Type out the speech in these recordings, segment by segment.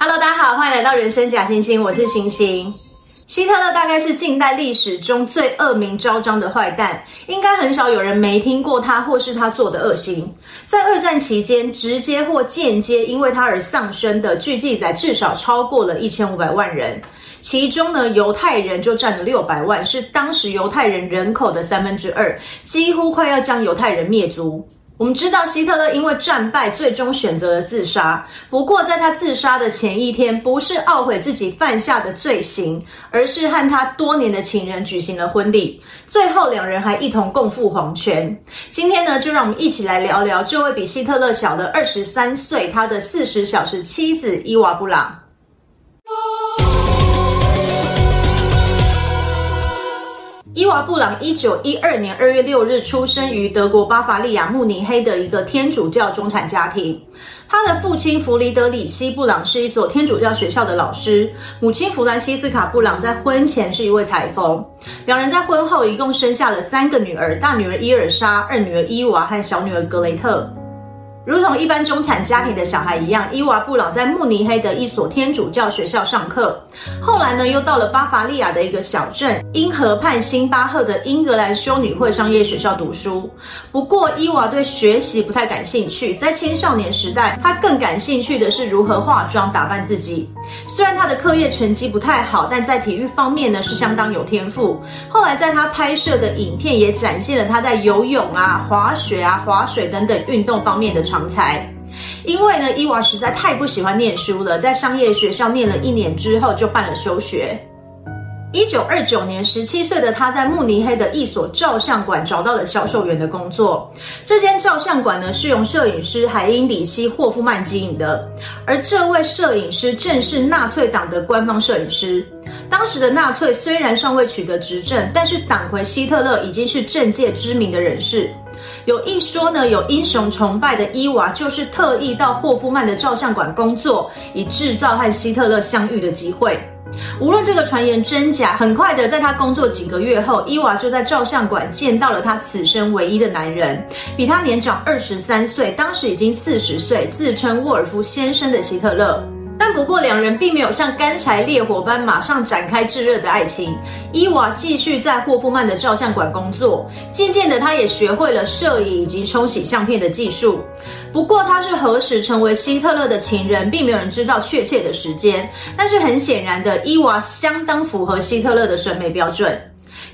Hello，大家好，欢迎来到人生假星星，我是星星。希特勒大概是近代历史中最恶名昭彰的坏蛋，应该很少有人没听过他或是他做的恶行。在二战期间，直接或间接因为他而丧生的，据记载至少超过了一千五百万人，其中呢，犹太人就占了六百万，是当时犹太人人口的三分之二，几乎快要将犹太人灭族。我们知道希特勒因为战败，最终选择了自杀。不过，在他自杀的前一天，不是懊悔自己犯下的罪行，而是和他多年的情人举行了婚礼。最后，两人还一同共赴黄泉。今天呢，就让我们一起来聊聊这位比希特勒小的二十三岁，他的四十小时妻子伊娃布朗。伊娃布朗一九一二年二月六日出生于德国巴伐利亚慕尼黑的一个天主教中产家庭。他的父亲弗里德里希·布朗是一所天主教学校的老师，母亲弗兰西斯卡·布朗在婚前是一位裁缝。两人在婚后一共生下了三个女儿：大女儿伊尔莎、二女儿伊娃和小女儿格雷特。如同一般中产家庭的小孩一样，伊娃布朗在慕尼黑的一所天主教学校上课。后来呢，又到了巴伐利亚的一个小镇因河畔辛巴赫的英格兰修女会商业学校读书。不过，伊娃对学习不太感兴趣。在青少年时代，她更感兴趣的是如何化妆打扮自己。虽然她的课业成绩不太好，但在体育方面呢，是相当有天赋。后来，在她拍摄的影片也展现了她在游泳啊、滑雪啊、划水等等运动方面的长才，因为呢，伊娃实在太不喜欢念书了，在商业学校念了一年之后就办了休学。一九二九年，十七岁的他在慕尼黑的一所照相馆找到了销售员的工作。这间照相馆呢，是由摄影师海因里希·霍夫曼经营的，而这位摄影师正是纳粹党的官方摄影师。当时的纳粹虽然尚未取得执政，但是党魁希特勒已经是政界知名的人士。有一说呢，有英雄崇拜的伊娃就是特意到霍夫曼的照相馆工作，以制造和希特勒相遇的机会。无论这个传言真假，很快的，在他工作几个月后，伊娃就在照相馆见到了他此生唯一的男人，比他年长二十三岁，当时已经四十岁，自称沃尔夫先生的希特勒。但不过，两人并没有像干柴烈火般马上展开炙热的爱情。伊娃继续在霍夫曼的照相馆工作，渐渐的，他也学会了摄影以及冲洗相片的技术。不过，他是何时成为希特勒的情人，并没有人知道确切的时间。但是很显然的，伊娃相当符合希特勒的审美标准。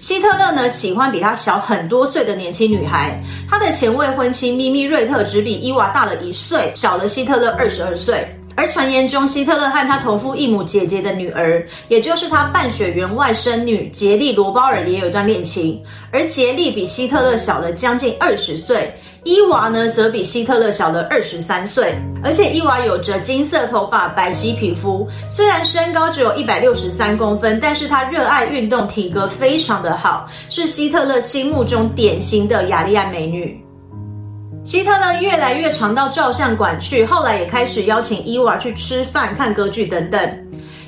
希特勒呢，喜欢比他小很多岁的年轻女孩。他的前未婚妻咪咪瑞特只比伊娃大了一岁，小了希特勒二十二岁。而传言中，希特勒和他同父异母姐姐的女儿，也就是他半血缘外甥女杰莉·罗鲍尔，也有一段恋情。而杰莉比希特勒小了将近二十岁，伊娃呢，则比希特勒小了二十三岁。而且伊娃有着金色头发、白皙皮肤，虽然身高只有一百六十三公分，但是她热爱运动，体格非常的好，是希特勒心目中典型的雅利安美女。希特勒越来越常到照相馆去，后来也开始邀请伊娃去吃饭、看歌剧等等。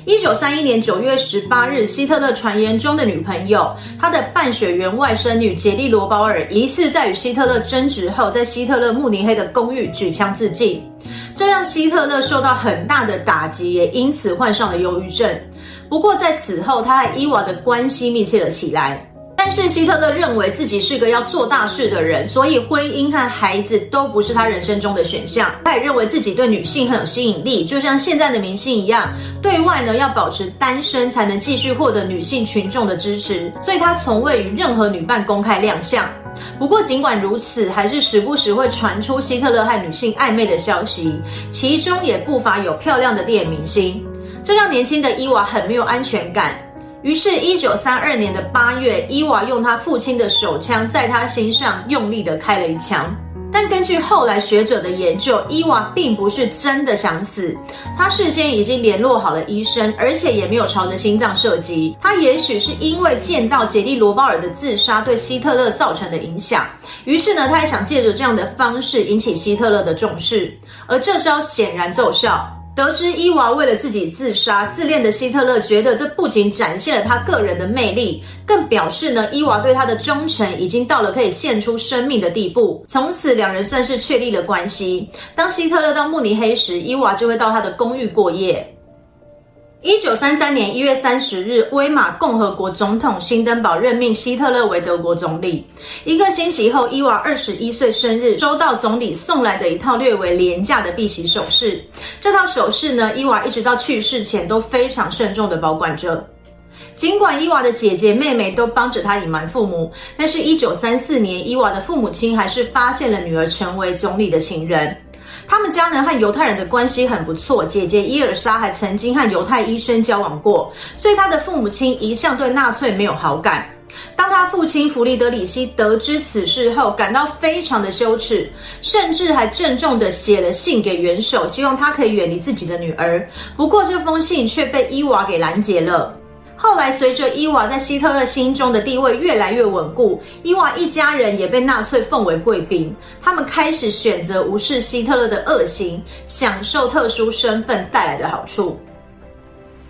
一九三一年九月十八日，希特勒传言中的女朋友，他的半血缘外甥女杰利·罗鲍尔，疑似在与希特勒争执后，在希特勒慕尼黑的公寓举枪自尽，这让希特勒受到很大的打击，也因此患上了忧郁症。不过在此后，他和伊娃的关系密切了起来。但是希特勒认为自己是个要做大事的人，所以婚姻和孩子都不是他人生中的选项。他也认为自己对女性很有吸引力，就像现在的明星一样，对外呢要保持单身才能继续获得女性群众的支持。所以他从未与任何女伴公开亮相。不过尽管如此，还是时不时会传出希特勒和女性暧昧的消息，其中也不乏有漂亮的电影明星。这让年轻的伊娃很没有安全感。于是，一九三二年的八月，伊娃用他父亲的手枪在他心上用力的开了一枪。但根据后来学者的研究，伊娃并不是真的想死，他事先已经联络好了医生，而且也没有朝着心脏射击。他也许是因为见到杰莉·罗鲍尔的自杀对希特勒造成的影响，于是呢，他也想借着这样的方式引起希特勒的重视，而这招显然奏效。得知伊娃为了自己自杀，自恋的希特勒觉得这不仅展现了他个人的魅力，更表示呢，伊娃对他的忠诚已经到了可以献出生命的地步。从此，两人算是确立了关系。当希特勒到慕尼黑时，伊娃就会到他的公寓过夜。一九三三年一月三十日，威玛共和国总统辛登堡任命希特勒为德国总理。一个星期后，伊娃二十一岁生日，收到总理送来的一套略为廉价的碧玺首饰。这套首饰呢，伊娃一直到去世前都非常慎重的保管着。尽管伊娃的姐姐妹妹都帮着她隐瞒父母，但是，一九三四年，伊娃的父母亲还是发现了女儿成为总理的情人。他们家人和犹太人的关系很不错，姐姐伊尔莎还曾经和犹太医生交往过，所以他的父母亲一向对纳粹没有好感。当他父亲弗里德里希得知此事后，感到非常的羞耻，甚至还郑重地写了信给元首，希望他可以远离自己的女儿。不过这封信却被伊娃给拦截了。后来，随着伊娃在希特勒心中的地位越来越稳固，伊娃一家人也被纳粹奉为贵宾。他们开始选择无视希特勒的恶行，享受特殊身份带来的好处。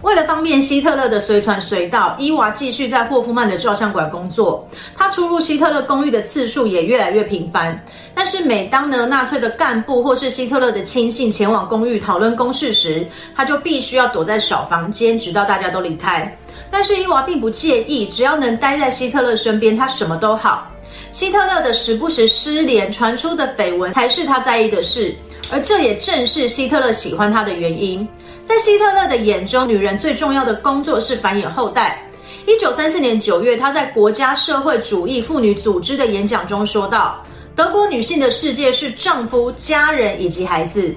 为了方便希特勒的随传随到，伊娃继续在霍夫曼的照相馆工作。他出入希特勒公寓的次数也越来越频繁。但是，每当呢纳粹的干部或是希特勒的亲信前往公寓讨论公事时，他就必须要躲在小房间，直到大家都离开。但是伊娃并不介意，只要能待在希特勒身边，他什么都好。希特勒的时不时失联传出的绯闻才是他在意的事，而这也正是希特勒喜欢他的原因。在希特勒的眼中，女人最重要的工作是繁衍后代。一九三四年九月，他在国家社会主义妇女组织的演讲中说道：“德国女性的世界是丈夫、家人以及孩子。”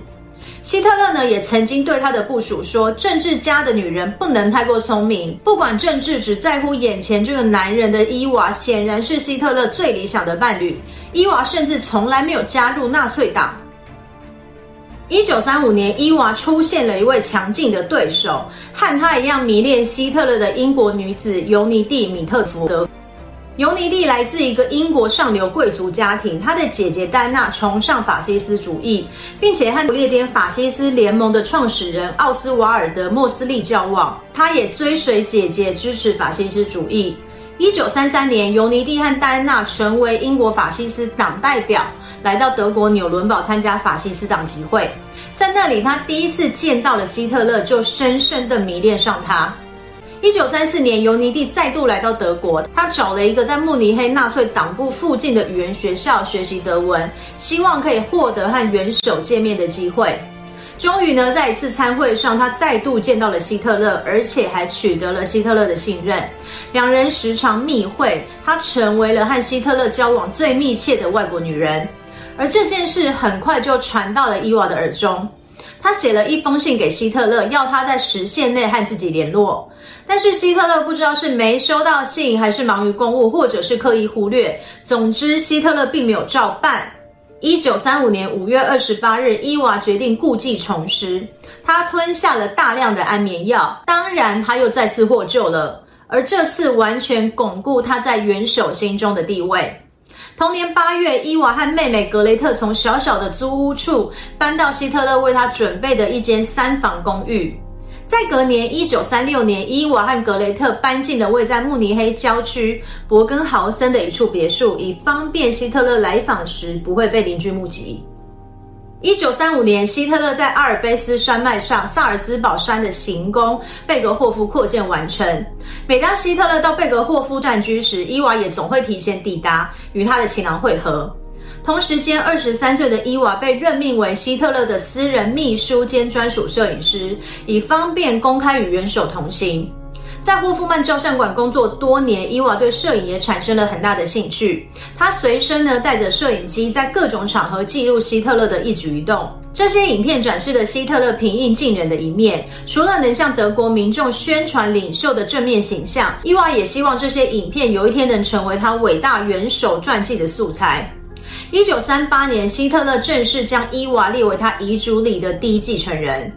希特勒呢，也曾经对他的部属说：“政治家的女人不能太过聪明，不管政治，只在乎眼前这个男人的伊娃，显然是希特勒最理想的伴侣。伊娃甚至从来没有加入纳粹党。”一九三五年，伊娃出现了一位强劲的对手，和她一样迷恋希特勒的英国女子尤尼蒂·米特福德。尤尼蒂来自一个英国上流贵族家庭，她的姐姐戴安娜崇尚法西斯主义，并且和不列颠法西斯联盟的创始人奥斯瓦尔德·莫斯利交往。她也追随姐姐，支持法西斯主义。一九三三年，尤尼蒂和戴安娜成为英国法西斯党代表，来到德国纽伦堡参加法西斯党集会。在那里，他第一次见到了希特勒，就深深的迷恋上他。一九三四年，尤尼蒂再度来到德国，他找了一个在慕尼黑纳粹党部附近的语言学校学习德文，希望可以获得和元首见面的机会。终于呢，在一次参会上，他再度见到了希特勒，而且还取得了希特勒的信任。两人时常密会，他成为了和希特勒交往最密切的外国女人。而这件事很快就传到了伊娃的耳中，他写了一封信给希特勒，要他在时限内和自己联络。但是希特勒不知道是没收到信，还是忙于公务，或者是刻意忽略。总之，希特勒并没有照办。一九三五年五月二十八日，伊娃决定故技重施，他吞下了大量的安眠药。当然，他又再次获救了，而这次完全巩固他在元首心中的地位。同年八月，伊娃和妹妹格雷特从小小的租屋处搬到希特勒为他准备的一间三房公寓。在隔年，一九三六年，伊娃和格雷特搬进了位在慕尼黑郊区伯根豪森的一处别墅，以方便希特勒来访时不会被邻居目击。一九三五年，希特勒在阿尔卑斯山脉上萨尔兹堡山的行宫贝格霍夫扩建完成。每当希特勒到贝格霍夫暂居时，伊娃也总会提前抵达，与他的情郎会合。同时间，二十三岁的伊娃被任命为希特勒的私人秘书兼专属摄影师，以方便公开与元首同行。在霍夫曼照相馆工作多年，伊娃对摄影也产生了很大的兴趣。他随身呢带着摄影机，在各种场合记录希特勒的一举一动。这些影片展示了希特勒平易近人的一面，除了能向德国民众宣传领袖的正面形象，伊娃也希望这些影片有一天能成为他伟大元首传记的素材。一九三八年，希特勒正式将伊娃列为他遗嘱里的第一继承人。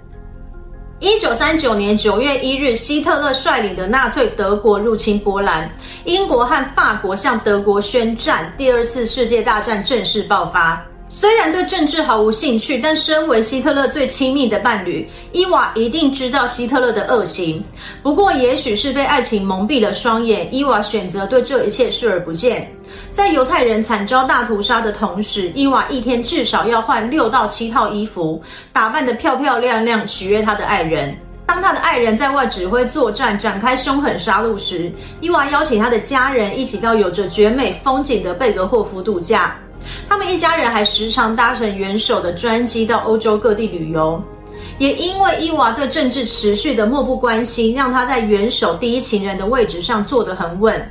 一九三九年九月一日，希特勒率领的纳粹德国入侵波兰，英国和法国向德国宣战，第二次世界大战正式爆发。虽然对政治毫无兴趣，但身为希特勒最亲密的伴侣，伊娃一定知道希特勒的恶行。不过，也许是被爱情蒙蔽了双眼，伊娃选择对这一切视而不见。在犹太人惨遭大屠杀的同时，伊娃一天至少要换六到七套衣服，打扮得漂漂亮亮，取悦她的爱人。当他的爱人在外指挥作战，展开凶狠杀戮时，伊娃邀请他的家人一起到有着绝美风景的贝格霍夫度假。他们一家人还时常搭乘元首的专机到欧洲各地旅游。也因为伊娃对政治持续的漠不关心，让他在元首第一情人的位置上坐得很稳。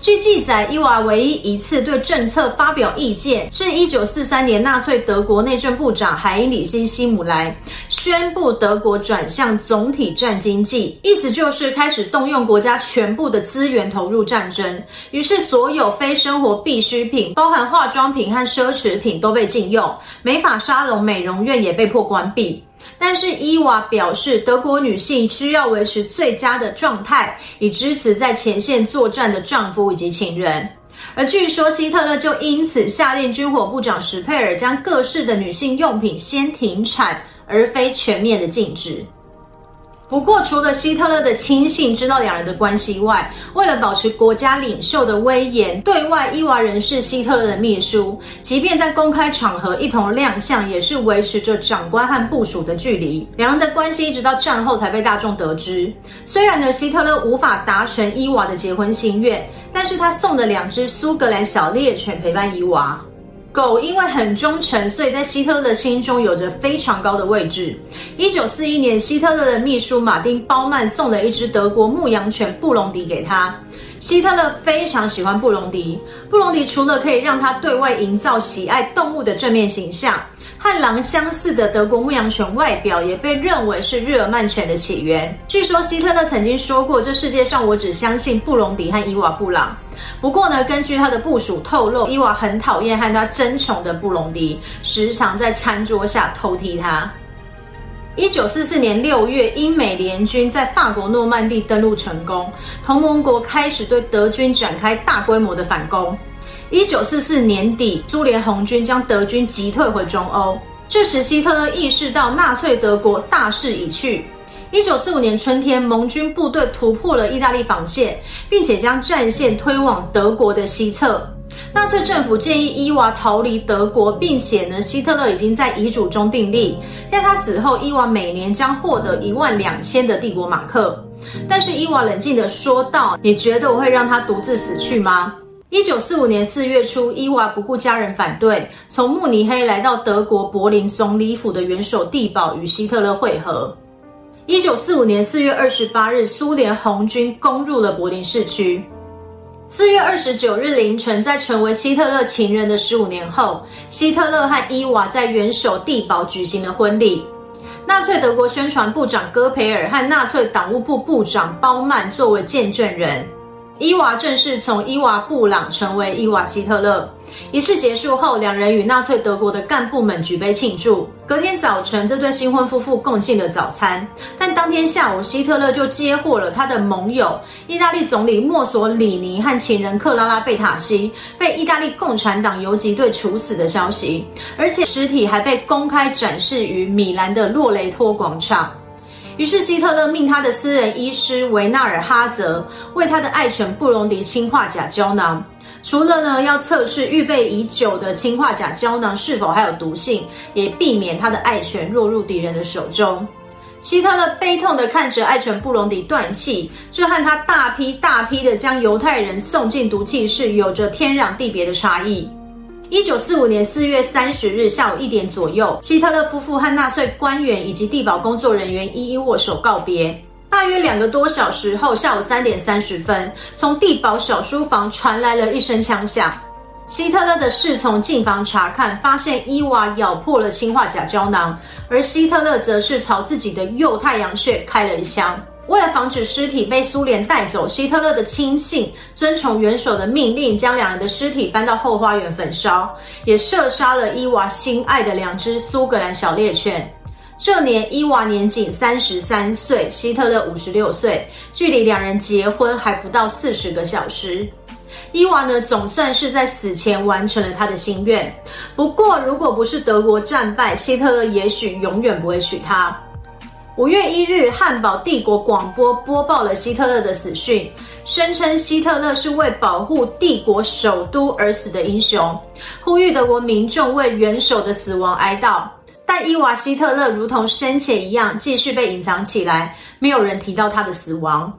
据记载，伊娃唯一一次对政策发表意见，是一九四三年纳粹德国内政部长海因里希·希姆莱宣布德国转向总体战经济，意思就是开始动用国家全部的资源投入战争。于是，所有非生活必需品，包含化妆品和奢侈品，都被禁用，美发沙龙、美容院也被迫关闭。但是伊娃表示，德国女性需要维持最佳的状态，以支持在前线作战的丈夫以及情人。而据说希特勒就因此下令军火部长史佩尔将各式的女性用品先停产，而非全面的禁止。不过，除了希特勒的亲信知道两人的关系外，为了保持国家领袖的威严，对外伊娃仍是希特勒的秘书，即便在公开场合一同亮相，也是维持着长官和部属的距离。两人的关系一直到战后才被大众得知。虽然呢，希特勒无法达成伊娃的结婚心愿，但是他送了两只苏格兰小猎犬陪伴伊娃。狗因为很忠诚，所以在希特勒心中有着非常高的位置。一九四一年，希特勒的秘书马丁·鲍曼送了一只德国牧羊犬布隆迪给他。希特勒非常喜欢布隆迪。布隆迪除了可以让他对外营造喜爱动物的正面形象，和狼相似的德国牧羊犬外表也被认为是日耳曼犬的起源。据说希特勒曾经说过：“这世界上我只相信布隆迪和伊娃布朗。”不过呢，根据他的部属透露，伊娃很讨厌和他争宠的布隆迪，时常在餐桌下偷踢他。一九四四年六月，英美联军在法国诺曼底登陆成功，同盟国开始对德军展开大规模的反攻。一九四四年底，苏联红军将德军击退回中欧，这时希特勒意识到纳粹德国大势已去。一九四五年春天，盟军部队突破了意大利防线，并且将战线推往德国的西侧。纳粹政府建议伊娃逃离德国，并且呢，希特勒已经在遗嘱中订立，在他死后，伊娃每年将获得一万两千的帝国马克。但是伊娃冷静地说道：“你觉得我会让他独自死去吗？”一九四五年四月初，伊娃不顾家人反对，从慕尼黑来到德国柏林总理府的元首地堡，与希特勒会合。一九四五年四月二十八日，苏联红军攻入了柏林市区。四月二十九日凌晨，在成为希特勒情人的十五年后，希特勒和伊娃在元首地堡举行了婚礼。纳粹德国宣传部长戈培尔和纳粹党务部部长鲍曼作为见证人。伊娃正式从伊娃布朗成为伊娃希特勒。仪式结束后，两人与纳粹德国的干部们举杯庆祝。隔天早晨，这对新婚夫妇共进了早餐。但当天下午，希特勒就接获了他的盟友意大利总理墨索里尼和情人克拉拉贝塔西被意大利共产党游击队处死的消息，而且尸体还被公开展示于米兰的洛雷托广场。于是，希特勒命他的私人医师维纳尔哈泽为他的爱犬布隆迪氰化钾胶囊。除了呢要测试预备已久的氰化钾胶囊是否还有毒性，也避免他的爱犬落入敌人的手中。希特勒悲痛地看着爱犬布隆迪断气，这和他大批大批的将犹太人送进毒气室有着天壤地别的差异。一九四五年四月三十日下午一点左右，希特勒夫妇和纳粹官员以及地堡工作人员一一握手告别。大约两个多小时后，下午三点三十分，从地堡小书房传来了一声枪响。希特勒的侍从进房查看，发现伊娃咬破了氰化钾胶囊，而希特勒则是朝自己的右太阳穴开了一枪。为了防止尸体被苏联带走，希特勒的亲信遵从元首的命令，将两人的尸体搬到后花园焚烧，也射杀了伊娃心爱的两只苏格兰小猎犬。这年伊娃年仅三十三岁，希特勒五十六岁，距离两人结婚还不到四十个小时。伊娃呢，总算是在死前完成了他的心愿。不过，如果不是德国战败，希特勒也许永远不会娶她。五月一日，汉堡帝国广播播报了希特勒的死讯，声称希特勒是为保护帝国首都而死的英雄，呼吁德国民众为元首的死亡哀悼。但伊娃希特勒如同生前一样，继续被隐藏起来，没有人提到他的死亡。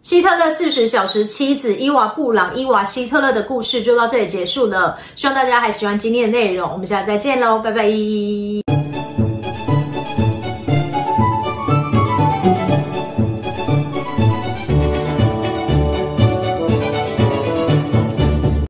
希特勒四十小时妻子伊娃布朗伊娃希特勒的故事就到这里结束了。希望大家还喜欢今天的内容，我们下次再见喽，拜拜。